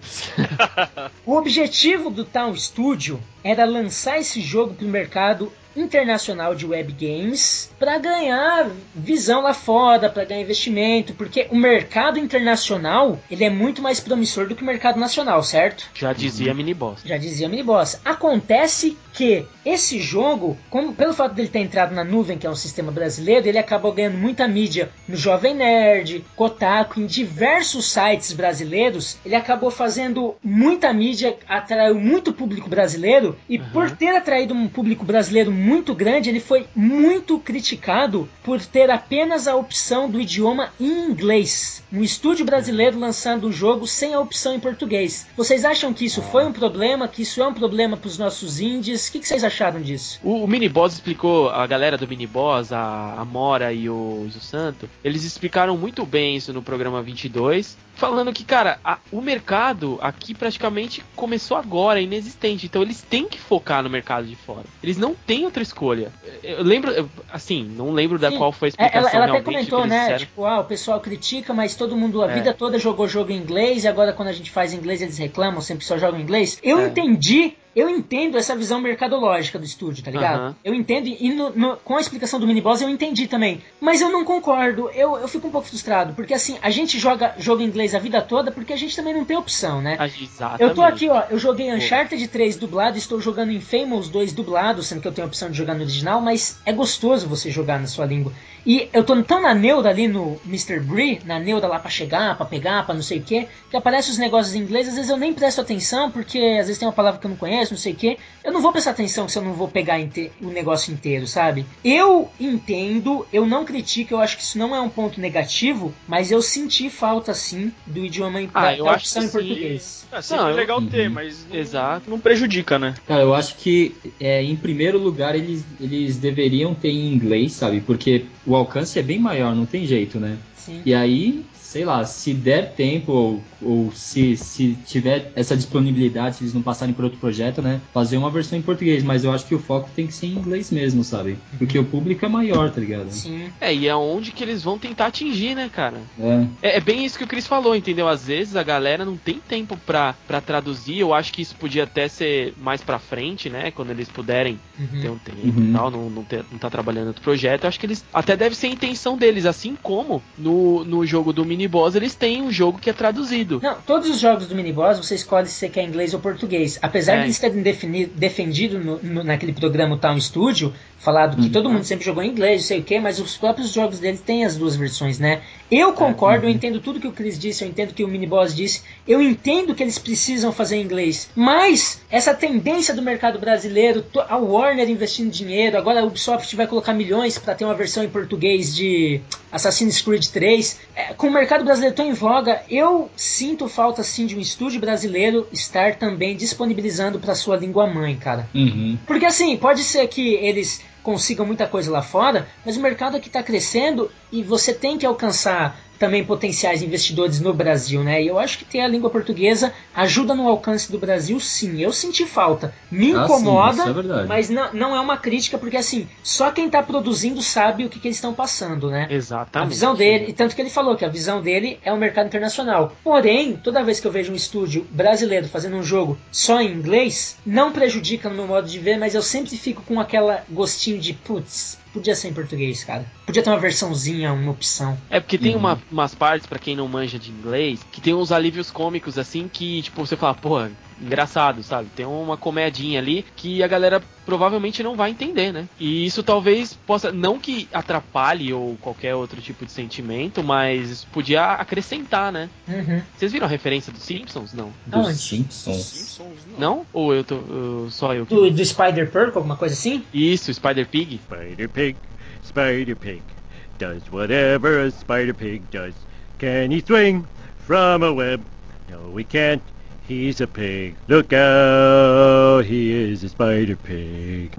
O objetivo do Town Studio era lançar esse jogo pro mercado internacional de web games para ganhar visão lá fora, para ganhar investimento, porque o mercado internacional ele é muito mais promissor do que o mercado nacional, certo? Já dizia mini boss. Já dizia Mini Boss. Acontece que esse jogo, como, pelo fato dele ter entrado na nuvem, que é um sistema brasileiro, ele acabou ganhando muita mídia no Jovem Nerd, Kotaku, em diversos sites brasileiros. Ele acabou fazendo muita mídia, atraiu muito público brasileiro e por ter atraído um público brasileiro muito grande, ele foi muito criticado por ter apenas a opção do idioma em inglês. Um estúdio brasileiro lançando o jogo sem a opção em português. Vocês acham que isso foi um problema? Que isso é um problema para os nossos indies? O que, que vocês acharam disso? O, o mini boss explicou, a galera do mini boss, a, a Mora e o, o Santo, eles explicaram muito bem isso no programa 22, falando que, cara, a- o mercado aqui praticamente começou agora, é inexistente. Então eles têm que focar no mercado de fora. Eles não têm outra escolha. Eu lembro, eu- assim, não lembro da Sim. qual foi a explicação Ela, ela até realmente comentou, né? disseram. Tipo, ah, o pessoal critica, mas todo mundo a É. vida toda jogou jogo em inglês e agora quando a gente faz em inglês eles reclamam, sempre só jogam em inglês. Eu É. entendi eu entendo essa visão mercadológica do estúdio, tá ligado? Aham. Eu entendo, e no- no- com a explicação do miniboss eu entendi também. Mas eu não concordo, eu, eu fico um pouco frustrado, porque assim, a gente joga jogo em inglês a vida toda porque a gente também não tem opção, né? Ah, Exatamente. Eu tô aqui, ó, eu joguei Uncharted 3 dublado, estou jogando Infamous 2 dublado, sendo que eu tenho a opção de jogar no original, mas é gostoso você jogar na sua língua. E eu tô tão na neuda ali no Mr. Bree, na neuda lá pra chegar, pra pegar, pra não sei o que, que aparece os negócios em inglês, às vezes eu nem presto atenção, porque às vezes tem uma palavra que eu não conheço, não sei o que. Eu não vou prestar atenção se eu não vou pegar o negócio inteiro, sabe? Eu entendo, eu não critico, eu acho que isso não é um ponto negativo, mas eu senti falta sim do idioma em, Ah, da, eu da acho que em sim. português. É sempre Não, eu- legal ter, Uhum. mas não, Exato. não prejudica, né? Cara, eu acho que é, em primeiro lugar eles, eles deveriam ter em inglês, sabe? Porque o alcance é bem maior, não tem jeito, né? Sim. E aí, sei lá, se der tempo ou, ou se, se tiver essa disponibilidade, se eles não passarem por outro projeto, né? Fazer uma versão em português, mas eu acho que o foco tem que ser em inglês mesmo, sabe? Porque o público é maior, tá ligado? Sim. É, e é onde que eles vão tentar atingir, né, cara? É. É, é bem isso que o Chris falou, entendeu? Às vezes a galera não tem tempo pra, pra traduzir. Eu acho que isso podia até ser mais pra frente, né? Quando eles puderem Uhum. ter um tempo Uhum. e tal, não, não, ter- não tá trabalhando outro projeto. Eu acho que eles até deve ser a intenção deles, assim como no, no jogo do miniboss eles têm um jogo que é traduzido. Não, todos os jogos do miniboss você escolhe se você quer inglês ou português. Apesar É. de eles terem defini- defendido no- no- naquele programa Town Studio, falado que Uhum. todo mundo sempre jogou em inglês, não sei o que, mas os próprios jogos deles têm as duas versões, né? Eu concordo, eu entendo tudo que o Chris disse, eu entendo que o miniboss disse, eu entendo que eles precisam fazer em inglês, mas essa tendência do mercado brasileiro, a Warner investindo dinheiro, agora a Ubisoft vai colocar milhões para ter uma versão em português de Assassin's Creed 3. É, com o mercado brasileiro tão em voga, eu sinto falta sim de um estúdio brasileiro estar também disponibilizando para sua língua mãe, cara. Uhum. Porque assim, pode ser que eles consigam muita coisa lá fora, mas o mercado aqui está crescendo e você tem que alcançar também potenciais investidores no Brasil, né? E eu acho que ter a língua portuguesa ajuda no alcance do Brasil, sim. Eu senti falta. Me Ah, sim, incomoda, é mas não, não é uma crítica, porque assim, só quem está produzindo sabe o que, que eles estão passando, né? A Exatamente. visão dele, e tanto que ele falou que a visão dele é o mercado internacional. Porém, toda vez que eu vejo um estúdio brasileiro fazendo um jogo só em inglês, não prejudica no meu modo de ver, mas eu sempre fico com aquela gostinho de putz, podia ser em português, cara. Podia ter uma versãozinha, uma opção. É porque tem Uhum. uma- umas partes, pra quem não manja de inglês, que tem uns alívios cômicos, assim, que, tipo, você fala, pô, engraçado, sabe? Tem uma comedinha ali que a galera provavelmente não vai entender, né? E isso talvez possa, não que atrapalhe ou qualquer outro tipo de sentimento, mas podia acrescentar, né? Uhum. Vocês viram a referência dos Simpsons? Não. Dos? Simpsons. Simpsons, Não? Ou eu tô. eu- só eu que. Do, do Spider Purple, alguma coisa assim? Isso, Spider Pig. Spider Pig, Spider Pig, does whatever a Spider Pig does. Can he swing from a web? No, he can't. He's a pig. Look out, he is a Spider Pig.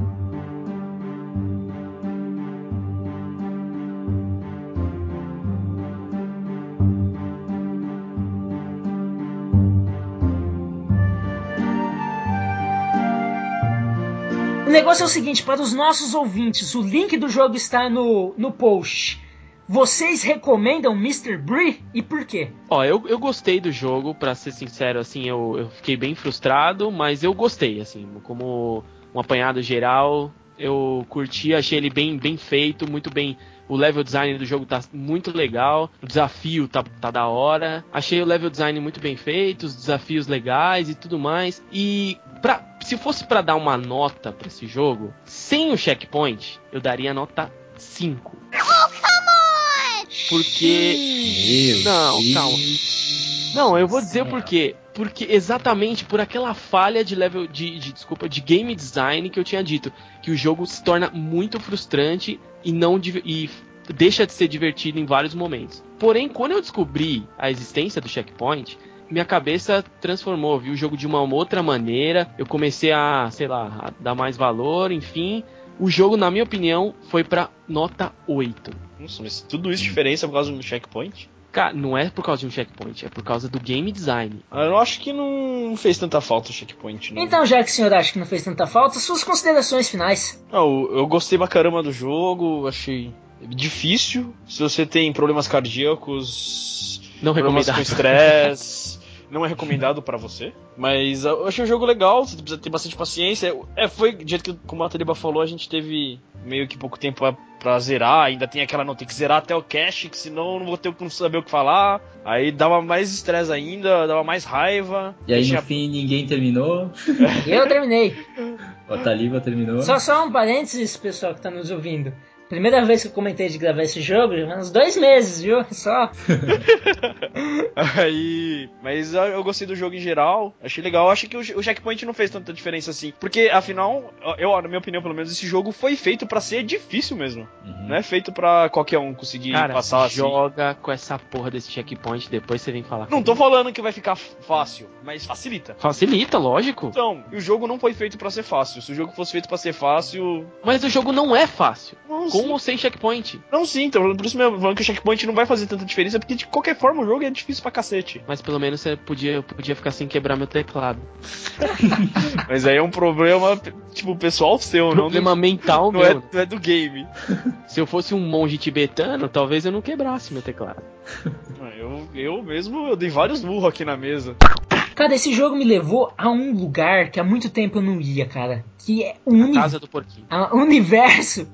O negócio é o seguinte, para os nossos ouvintes, o link do jogo está no, no post. Vocês recomendam Mr. Bree e por quê? Ó, eu, eu gostei do jogo, pra ser sincero, assim, eu, eu fiquei bem frustrado, mas eu gostei, assim, como um apanhado geral, eu curti, achei ele bem, bem feito, muito bem. O level design do jogo tá muito legal, o desafio tá, tá da hora. Achei o level design muito bem feito, os desafios legais e tudo mais. E pra, se fosse pra dar uma nota pra esse jogo, sem o checkpoint, eu daria nota 5. Porque. Meu Não, Deus calma. Não, eu vou dizer o porquê. Porque exatamente por aquela falha de level de, de- desculpa de game design que eu tinha dito, que o jogo se torna muito frustrante e não e deixa de ser divertido em vários momentos. Porém, quando eu descobri a existência do checkpoint, minha cabeça transformou, viu o jogo de uma outra maneira. Eu comecei a, sei lá, a dar mais valor, enfim. O jogo, na minha opinião, foi pra nota 8. Nossa, mas tudo isso diferença por causa do checkpoint? Cara, não é por causa de um checkpoint, é por causa do game design. Ah, Eu acho que não fez tanta falta o checkpoint, não. Então, já que o senhor acha que não fez tanta falta, suas considerações finais. Não, eu eu gostei pra caramba do jogo, achei difícil. Se você tem problemas cardíacos, Não problemas com estresse, não é recomendado pra você. Mas eu achei o jogo legal, você precisa ter bastante paciência. É, foi do jeito que, como a Taliba falou, a gente teve meio que pouco tempo pra, zerar. Ainda tem aquela não, tem que zerar até o cache, que senão eu não vou ter não saber o que falar. Aí dava mais estresse ainda, dava mais raiva. E aí no fim ninguém terminou. Eu terminei. O Taliba terminou. Só, só um parênteses, pessoal que tá nos ouvindo. Primeira vez que eu comentei de gravar esse jogo, uns dois meses, viu? Só. Aí. Mas eu, gostei do jogo em geral. Achei legal. Acho que o, checkpoint não fez tanta diferença assim. Porque, afinal, eu, na minha opinião, pelo menos, esse jogo foi feito pra ser difícil mesmo. Uhum. Não é feito pra qualquer um conseguir Cara, passar assim. joga com essa porra desse checkpoint, depois você vem falar. Não tô falando que vai ficar fácil, mas facilita. Facilita, lógico. Então, o jogo não foi feito pra ser fácil. Se o jogo fosse feito pra ser fácil. Mas o jogo não é fácil. Não, Com sim. ou sem checkpoint. Não, sim, então, por isso mesmo, falando que o checkpoint não vai fazer tanta diferença, porque de qualquer forma o jogo é difícil pra cacete. Mas pelo menos você podia, eu podia ficar sem quebrar meu teclado. Mas aí é um problema, tipo, pessoal seu, não do, Problema mental não meu. é, não é do game. Se eu fosse um monge tibetano, talvez eu não quebrasse meu teclado. Eu, eu mesmo, eu dei vários burros aqui na mesa. Cara, esse jogo me levou a um lugar que há muito tempo eu não ia, cara. Que é o uni- a- universo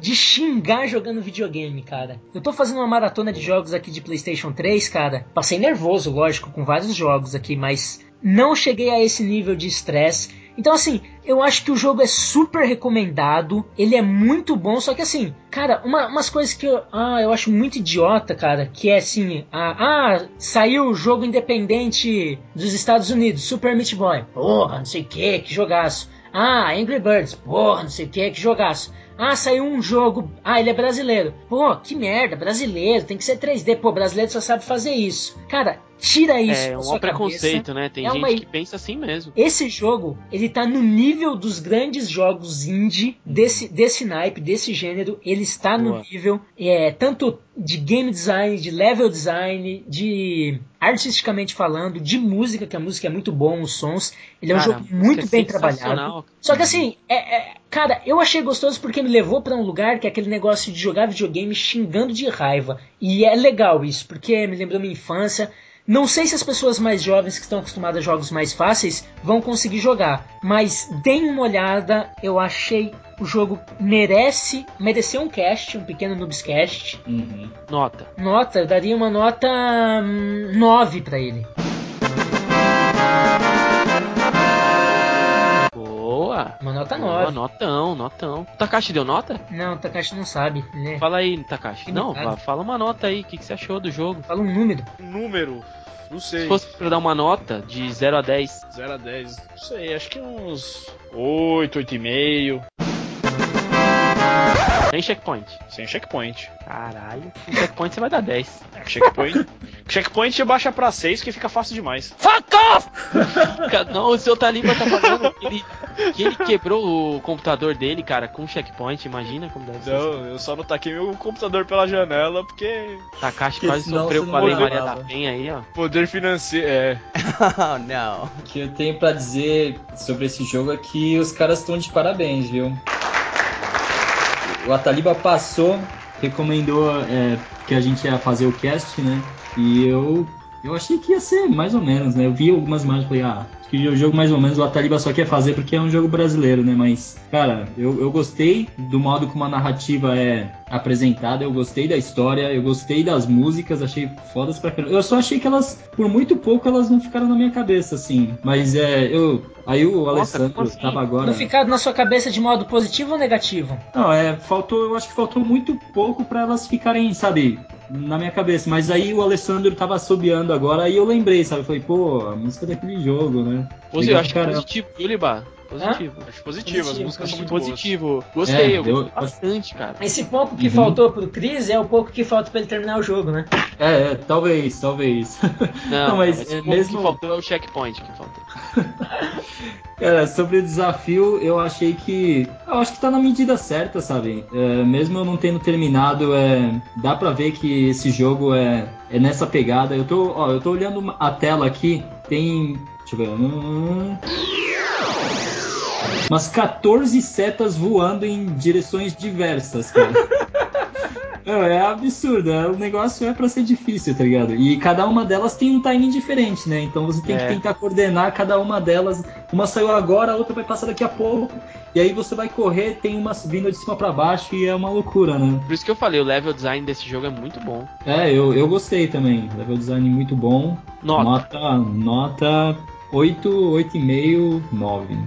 de xingar jogando videogame, cara. Eu tô fazendo uma maratona de jogos aqui de PlayStation 3, cara. Passei nervoso, lógico, com vários jogos aqui, mas não cheguei a esse nível de estresse. Então, assim, eu acho que o jogo é super recomendado. Ele é muito bom, só que assim, cara, uma- umas coisas que eu, ah, eu acho muito idiota, cara, que é assim, ah, ah, saiu o jogo independente dos Estados Unidos, Super Meat Boy. Porra, não sei o que, que jogaço. Ah, Angry Birds, porra, não sei o que, que jogaço. Ah, saiu um jogo. Ah, ele é brasileiro. Pô, que merda, brasileiro, tem que ser 3D. Pô, brasileiro só sabe fazer isso. Cara, tira isso É um preconceito, cabeça. né? Tem É gente uma- que pensa assim mesmo. Esse jogo, ele tá no nível dos grandes jogos indie desse, desse naipe, desse gênero. Ele está no Boa. nível, é, tanto de game design, de level design, de artisticamente falando, de música, que a música é muito bom, os sons. Ele é um Cara, jogo a música muito é bem trabalhado. Só que assim, é- é- cara, eu achei gostoso porque me levou pra um lugar que é aquele negócio de jogar videogame xingando de raiva. E é legal isso, porque me lembrou minha infância. Não sei se as pessoas mais jovens que estão acostumadas a jogos mais fáceis vão conseguir jogar, mas deem uma olhada, eu achei o jogo merece, mereceu um cast, um pequeno noobscast. Uhum. Nota. Nota, eu daria uma nota hum, 9 pra ele. Uma nota Boa, 9. notão, notão. Takashi deu nota? Não, o Takashi não sabe, né? Fala aí, Takashi. Que Não, fala uma nota aí. O que, que você achou do jogo? Fala um número. Um número, não sei. Se fosse pra dar uma nota de 0 a 10, 0 a 10, não sei, acho que uns 8, 8,5. sem checkpoint. Sem checkpoint. Caralho, com checkpoint você vai dar 10. É, checkpoint. checkpoint baixa pra 6 que fica fácil demais. Fuck off! Não, o seu Taliba tá falando que ele, que ele quebrou o computador dele, cara, com checkpoint. Imagina como deve ser. Não, eu só não taquei meu computador pela janela porque Takashi Porque quase sofreu com a não Lei Maria da Penha aí, ó. poder financeiro. É. oh no. O que eu tenho pra dizer sobre esse jogo é que os caras estão de parabéns, viu? O Ataliba passou, recomendou é, que a gente ia fazer o cast, né? E eu, eu achei que ia ser mais ou menos, né? Eu vi algumas imagens e falei, ah, que o jogo mais ou menos o Ataliba só quer fazer porque é um jogo brasileiro, né? Mas, cara, eu, eu gostei do modo como a narrativa é apresentada, eu gostei da história, eu gostei das músicas, achei fodas pra caramba. Eu só achei que elas, por muito pouco, elas não ficaram na minha cabeça, assim. Mas é, eu. Aí o Alessandro como assim? tava agora. Não ficar na sua cabeça de modo positivo ou negativo? Não, é, faltou, eu acho que faltou muito pouco pra elas ficarem, sabe, na minha cabeça. Mas aí o Alessandro tava assobiando agora, aí eu lembrei, sabe? Eu falei, pô, a música daquele jogo, né? Posi- eu acho que positivo, viu, Libar? Positivo. Acho positivo, as Positivo, músicas são muito positivo. Gostei, É, eu eu- gostei bastante, cara. Esse pouco que Uhum. faltou pro Chris é o pouco que falta pra ele terminar o jogo, né? É, é, talvez, talvez. Não, Não, mas mas é mesmo- que faltou é o checkpoint que faltou. Cara, sobre o desafio, eu achei que. Eu acho que tá na medida certa, sabe? É, mesmo eu não tendo terminado, é, dá pra ver que esse jogo é, é nessa pegada. Eu tô, ó, eu tô olhando a tela aqui, tem. Deixa eu ver. hum, umas 14 setas voando em direções diversas, cara. Não, é absurdo. é- O negócio é pra ser difícil, tá ligado? E cada uma delas tem um timing diferente, né? Então você tem É. que tentar coordenar cada uma delas. Uma saiu agora, a outra vai passar daqui a pouco. E aí você vai correr, tem uma vindo de cima pra baixo e é uma loucura, né? Por isso que eu falei, o level design desse jogo é muito bom. É, eu, eu gostei também. Level design muito bom. Nota. Nota, nota 8, 8,5, 9.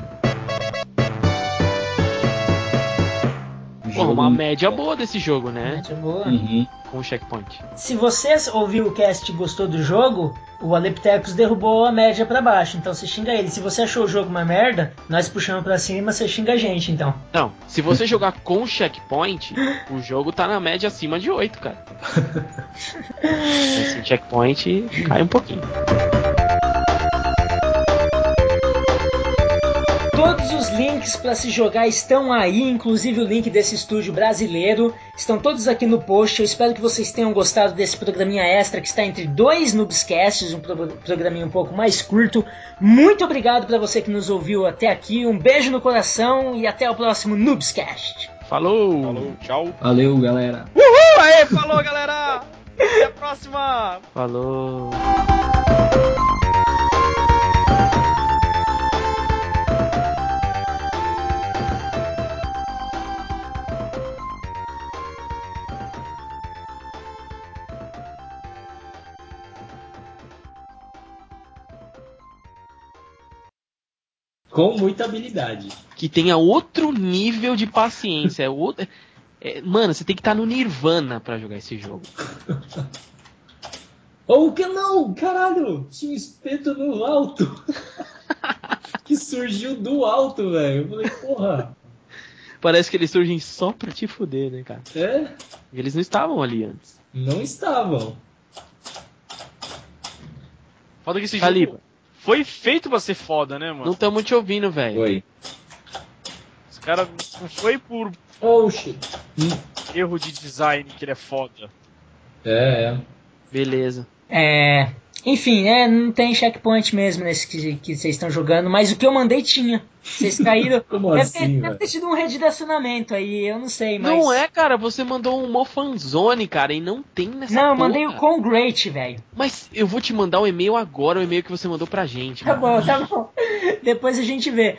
Porra, uma média boa desse jogo, né? Muito boa. Uhum. Com o checkpoint. Se você ouviu o cast e gostou do jogo, o Aleptecos derrubou a média pra baixo, então você xinga ele. Se você achou o jogo uma merda, nós puxamos pra cima, você xinga a gente, então. Não, se você jogar com checkpoint, o jogo tá na média acima de 8, cara. Sem checkpoint, cai um pouquinho. Todos os links para se jogar estão aí, inclusive o link desse estúdio brasileiro. Estão todos aqui no post. Eu espero que vocês tenham gostado desse programinha extra que está entre dois Noobscasts, um pro- programinha um pouco mais curto. Muito obrigado para você que nos ouviu até aqui. Um beijo no coração e até o próximo Noobscast. Falou! Falou, tchau. Valeu, galera. Uhul! Aê, falou, galera! Até a próxima! Falou! Com muita habilidade. Que tenha outro nível de paciência. É outro... é- mano, você tem que estar no Nirvana pra jogar esse jogo. Ou que não, caralho! Tinha um espeto no alto. que surgiu do alto, velho. Eu falei, porra. Parece que eles surgem só pra te fuder, né, cara? É? Eles não estavam ali antes. Não estavam. Foda que esse Caliba, jogo foi feito pra ser foda, né, mano? não estamos te ouvindo, velho. Oi. Esse cara não foi por Oh, shit. erro de design que ele é foda. É, é. Beleza. É. Enfim, né? Não tem checkpoint mesmo nesse que, que vocês estão jogando, mas o que eu mandei tinha. Vocês caíram. Como deve, assim, ter, deve ter tido um redirecionamento aí, eu não sei, mas. Não é, cara, você mandou um Mofanzone, cara, e não tem nessa Não, eu mandei o com great, velho. Mas eu vou te mandar o e-mail agora, o e-mail que você mandou pra gente. Tá mano. bom, tá bom. Depois a gente vê.